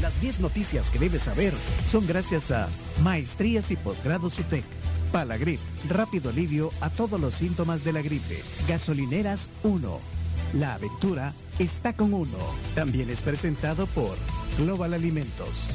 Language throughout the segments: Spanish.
Las 10 noticias que debes saber son gracias a Maestrías y Posgrados UTEC. Palagrip, rápido alivio a todos los síntomas de la gripe. Gasolineras 1. La aventura está con uno. También es presentado por Global Alimentos.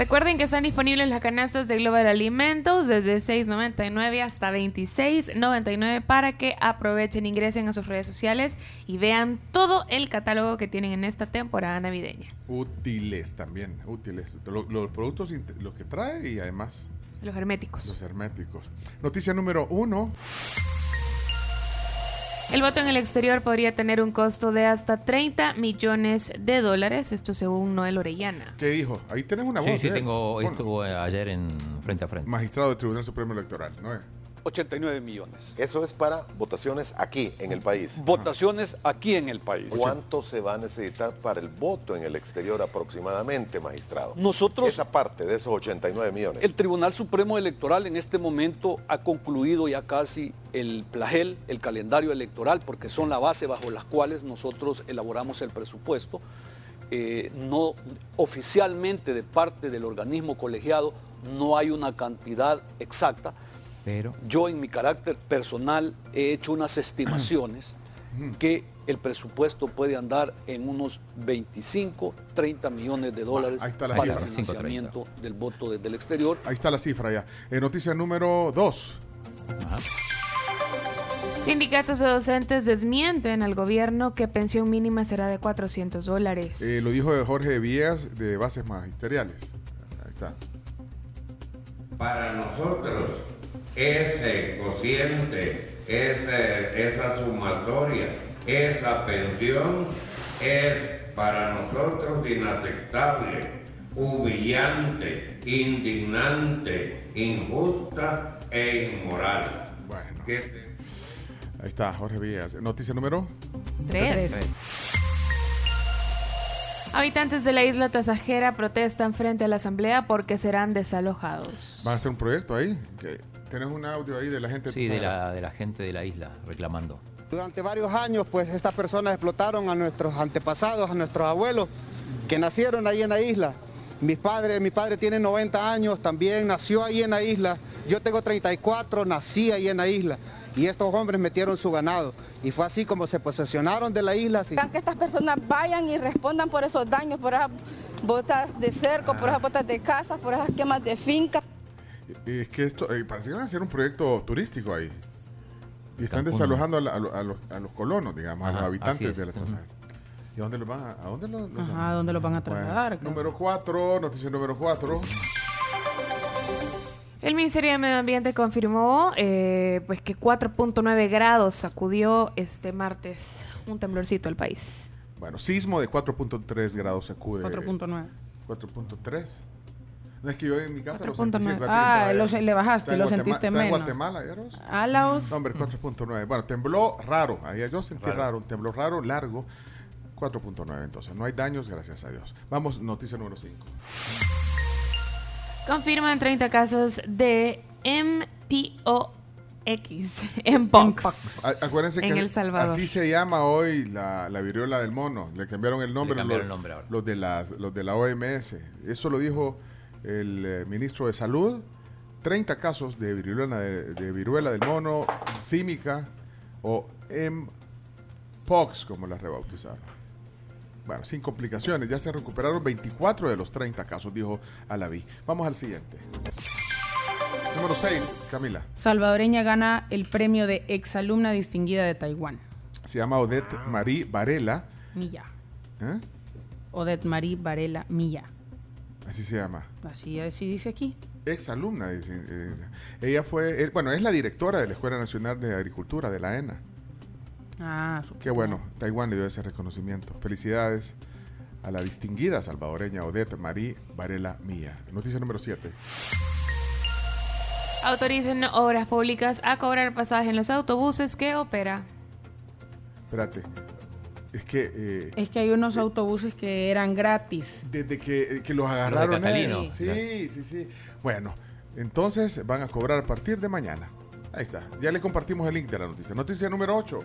Recuerden que están disponibles las canastas de Global Alimentos desde 6.99 hasta 26.99 para que aprovechen, ingresen a sus redes sociales y vean todo el catálogo que tienen en esta temporada navideña. Útiles también, útiles. Lo- Los, productos, los que trae y además Los herméticos. los herméticos. Noticia número uno. El voto en el exterior podría tener un costo de hasta 30 millones de dólares, esto según Noel Orellana. ¿Qué dijo? Ahí tenés una Sí, voz. sí, ¿eh? tengo, estuvo eh, ayer en frente a frente. Magistrado del Tribunal Supremo Electoral, ¿no es? 89 millones. Eso es para votaciones aquí, en el país. Votaciones aquí en el país. ¿Cuánto se va a necesitar para el voto en el exterior aproximadamente, magistrado? Nosotros, Esa parte de esos 89 millones. el Tribunal Supremo Electoral en este momento ha concluido ya casi el plagel, el calendario electoral, porque son la base bajo las cuales nosotros elaboramos el presupuesto. Eh, no oficialmente de parte del organismo colegiado no hay una cantidad exacta. Pero Yo en mi carácter personal he hecho unas estimaciones que el presupuesto puede andar en unos 25, 30 millones de dólares ahí está la para cifra. el financiamiento del voto desde el exterior. Ahí está la cifra ya. Eh, noticia número dos. Sindicatos de docentes desmienten al gobierno que pensión mínima será de 400 dólares. Eh, lo dijo Jorge Villegas de Bases Magisteriales. Ahí está. Para nosotros, ese cociente, ese- esa sumatoria, esa pensión es para nosotros inaceptable, humillante, indignante, injusta e inmoral. Bueno, Que- ahí está Jorge Villegas. Noticia número. Tres. Habitantes de la isla Tasajera protestan frente a la asamblea porque serán desalojados. Van a hacer un proyecto ahí. que ¿Tenés un audio ahí de la gente? sí, de la, de la gente de la isla reclamando. Durante varios años, pues estas personas explotaron a nuestros antepasados, a nuestros abuelos que nacieron ahí en la isla. Mis padres, mi padre tiene 90 años, también nació ahí en la isla. Yo tengo 34, nací ahí en la isla. Y estos hombres metieron su ganado. Y fue así como se posesionaron de la isla. sin- que estas personas vayan y respondan por esos daños, por esas botas de cerco, por esas botas de casa, por esas quemas de finca. Es que esto, eh, parece que van a hacer un proyecto turístico ahí. Y están Cancún. desalojando a, la- a lo- a los, a los colonos, digamos, a Ajá, los habitantes es. de la Tasajera. ¿Y a dónde los van a, a dónde los, los- Ajá, ¿a dónde los van a Bueno, trasladar? número 4, noticia número 4. El Ministerio de Medio Ambiente confirmó eh, pues que 4.9 grados sacudió este martes un temblorcito al país. Bueno, sismo de 4.3 grados sacude. 4.9. 4.3. No es que yo en mi casa lo sentí. 4.9. sí, fíjate que Ah, le bajaste, lo sentiste está en menos. Guatemala. Alaos. No, hombre, 4.9. Bueno, tembló raro. Ahí yo sentí raro. un temblor raro, largo. 4.9 entonces. No hay daños, gracias a Dios. Vamos, noticia número 5. Confirman 30 casos de MPOX, Mpox, Acuérdense en que El Salvador. así se llama hoy la, la viruela del mono. Le cambiaron el nombre, Le cambiaron los, el nombre ahora. los de las, los de la OMS. Eso lo dijo el eh, ministro de Salud. 30 casos de viruela, de, de viruela del mono, símica o Mpox, como la rebautizaron. Bueno, sin complicaciones. Ya se recuperaron 24 de los 30 casos, dijo Alaví. Vamos al siguiente. Número 6, Camila. Salvadoreña gana el premio de exalumna distinguida de Taiwán. Se llama Odette Marie Varela. Milla. ¿eh? Odette Marie Varela Milla. Así se llama. Así, así dice aquí. Ex alumna, dice. eh, ella fue, eh, bueno, es la directora de la Escuela Nacional de Agricultura de la ENA. Ah, su- Qué bueno, Taiwán le dio ese reconocimiento. Felicidades a la distinguida salvadoreña Odette Marie Varela Mía. Noticia número 7. Autorizan obras públicas a cobrar pasaje en los autobuses que opera. Espérate. Es que eh, Es que hay unos autobuses que eran gratis. desde que, que los agarraron. Catalino. eh, Sí, sí, sí. Bueno, entonces van a cobrar a partir de mañana. Ahí está. Ya le compartimos el link de la noticia. Noticia número 8.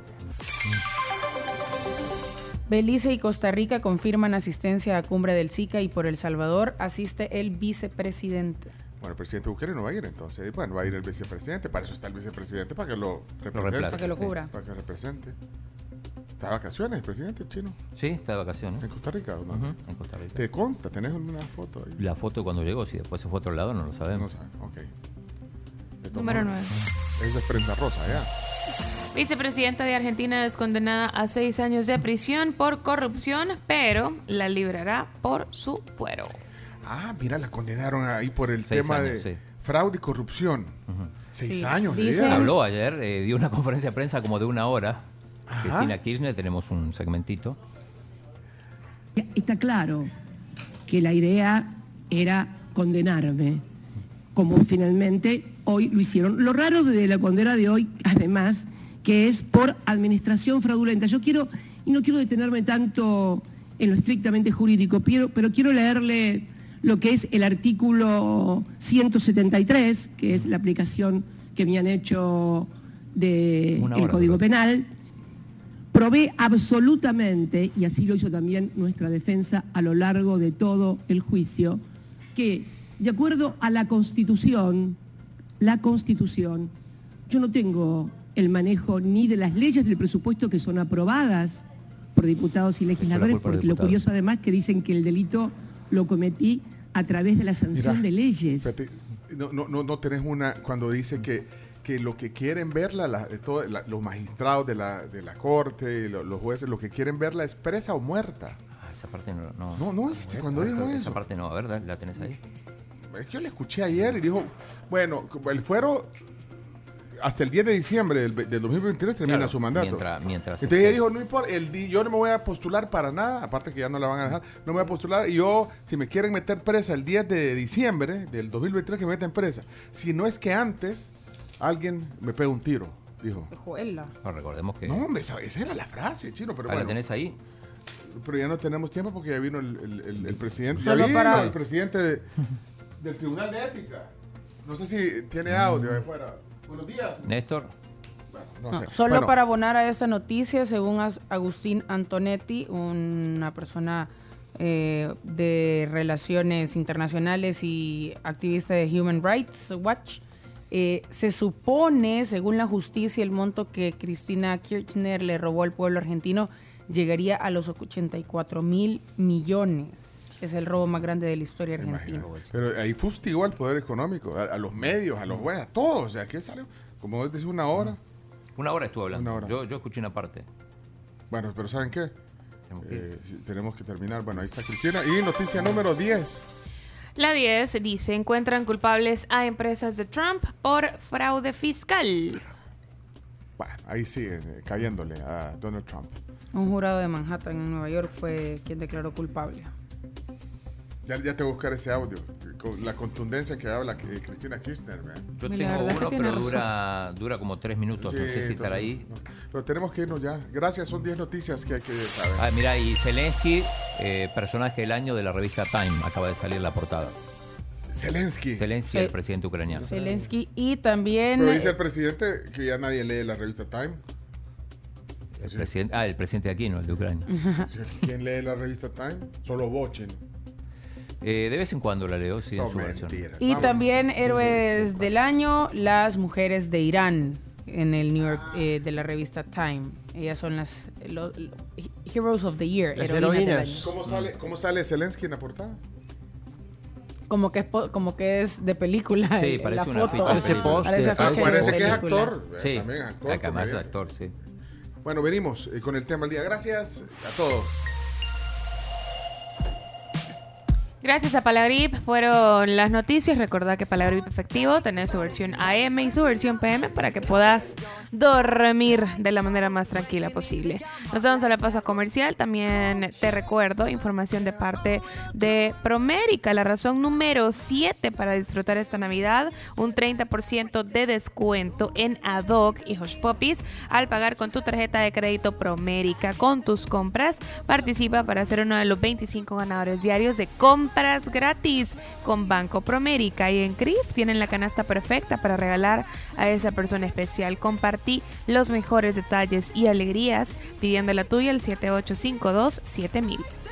Belice y Costa Rica confirman asistencia a cumbre del SICA y por El Salvador asiste el vicepresidente. Bueno, el presidente Bukele no va a ir entonces. Bueno, va a ir el vicepresidente. Para eso está el vicepresidente, para que lo represente. Para que lo sí. cubra. Para que represente. ¿Está de vacaciones el presidente chino? Sí, está de vacaciones. ¿En Costa Rica o no? En Costa Rica. ¿Te consta? ¿Tenés una foto ahí? La foto cuando llegó, si después se fue a otro lado, no lo No sabemos. sabe, ok. De todos Número modos, 9. Esa es prensa rosa, ya. Vicepresidenta de Argentina es condenada a seis años de prisión por corrupción, pero la librará por su fuero. Ah, mira, la condenaron ahí por el Seis tema años, de sí. fraude y corrupción. Seis Sí, años, dicen- Lea. Habló ayer, eh, dio una conferencia de prensa como de una hora. Ajá. Cristina Kirchner, tenemos un segmentito. Está claro que la idea era condenarme, como finalmente hoy lo hicieron. Lo raro de la condena de hoy, además, que es por administración fraudulenta. Yo quiero, y no quiero detenerme tanto en lo estrictamente jurídico, pero, pero quiero leerle lo que es el artículo 173, que es la aplicación que me han hecho del Código. Penal, probé absolutamente, y así lo hizo también nuestra defensa a lo largo de todo el juicio, que de acuerdo a la Constitución, la Constitución, yo no tengo el manejo ni de las leyes del presupuesto que son aprobadas por diputados y legisladores, porque lo curioso además que dicen que el delito lo cometí a través de la sanción Mira, de leyes. Espérate, no, no, no, no tenés una cuando dice que, que lo que quieren verla, la- todo- la- los magistrados de la, de la corte, lo- los jueces, lo que quieren verla es presa o muerta. Ah, esa parte no. No, No, no oíste cuando Esa- dijo Esa eso. parte no, a ver, la tenés ahí. Es que yo le escuché ayer y dijo, bueno, el fuero hasta el 10 de diciembre del, del 2023 termina Claro, su mandato. Mientras, mientras Entonces ella este, dijo, no importa, el yo no me voy a postular para nada, aparte que ya no la van a dejar, no me voy a postular. Y yo, si me quieren meter presa el 10 de diciembre del 2023, que me meten presa. Si no es que antes alguien me pega un tiro, dijo. Juela. no, recordemos que. No, hombre, esa, esa era la frase, chino, pero Ah, ¿La bueno. tenés ahí? Pero ya no tenemos tiempo porque ya vino el, el- el- el presidente. Ya vino para- el presidente de- del Tribunal de Ética. No sé si tiene audio de fuera. Buenos días. Néstor. Bueno, no No, sé. Solo Bueno, para abonar a esta noticia, según Agustín Antonetti, una persona eh, de relaciones internacionales y activista de Human Rights Watch, eh, se supone, según la justicia, el monto que Cristina Kirchner le robó al pueblo argentino llegaría a los 84 mil millones. Es el robo más grande de la historia argentina. Pero ahí fustigó al poder económico, a, a los medios, a los jueces, a todos. O sea, que salió, como decís, una hora. Una hora estuvo hablando. Una hora. Yo, yo escuché una parte. Bueno, pero ¿saben qué? Tenemos que. Eh, sí, tenemos que terminar. Bueno, ahí está Cristina. Y noticia número 10. La 10 dice, encuentran culpables a empresas de Trump por fraude fiscal. Bueno, ahí sigue eh, cayéndole a Donald Trump. Un jurado de Manhattan en Nueva York fue quien declaró culpable. Ya, ya te voy a buscar ese audio. Con la contundencia que habla que Cristina Kirchner. ¿verdad? Yo La tengo uno, pero razón. dura, dura como tres minutos. no Sí, sé si entonces, estará ahí. no. Pero tenemos que irnos ya. Gracias, son 10 noticias que hay que saber. Ah, mira, y Zelensky, eh, personaje del año de la revista Time, acaba de salir la portada. Zelensky. Zelensky, el presidente ucraniano. Zelensky y también... Pero dice el presidente que ya nadie lee la revista Time. El presidente, ah, el presidente de aquí, no el de Ucrania. ¿Quién lee la revista Time? Solo Bochin. Eh, de vez en cuando la leo, sí, en su versión. Y Vamos. también héroes del año, las mujeres de Irán en el New York eh, de la revista Time. Ellas son las lo- lo- Heroes of the Year, Las heroínas del heroínas. año. ¿Cómo sale, ¿Cómo sale Zelensky en la portada? Como que es como que es de película. Sí, eh, parece la una foto. Parece parece- Parece que es película. actor. eh, Sí, También actor. acá más comediante. actor, sí. Bueno, venimos eh, con el tema del día. Gracias a todos. Gracias a Palagrip fueron las noticias. Recordad que Palagrip efectivo tenés su versión AM y su versión PM para que puedas dormir de la manera más tranquila posible. Nos vamos a la pausa comercial. También te recuerdo información de parte de Promérica, la razón número 7 para disfrutar esta Navidad. Un 30% de descuento en Adoc y Hush Puppies al pagar con tu tarjeta de crédito Promérica. Con tus compras, participa para ser uno de los 25 ganadores diarios de Compra gratis con Banco Promérica y en CRIF tienen la canasta perfecta para regalar a esa persona especial. Compartí los mejores detalles y alegrías pidiendo la tuya al 7852 7000.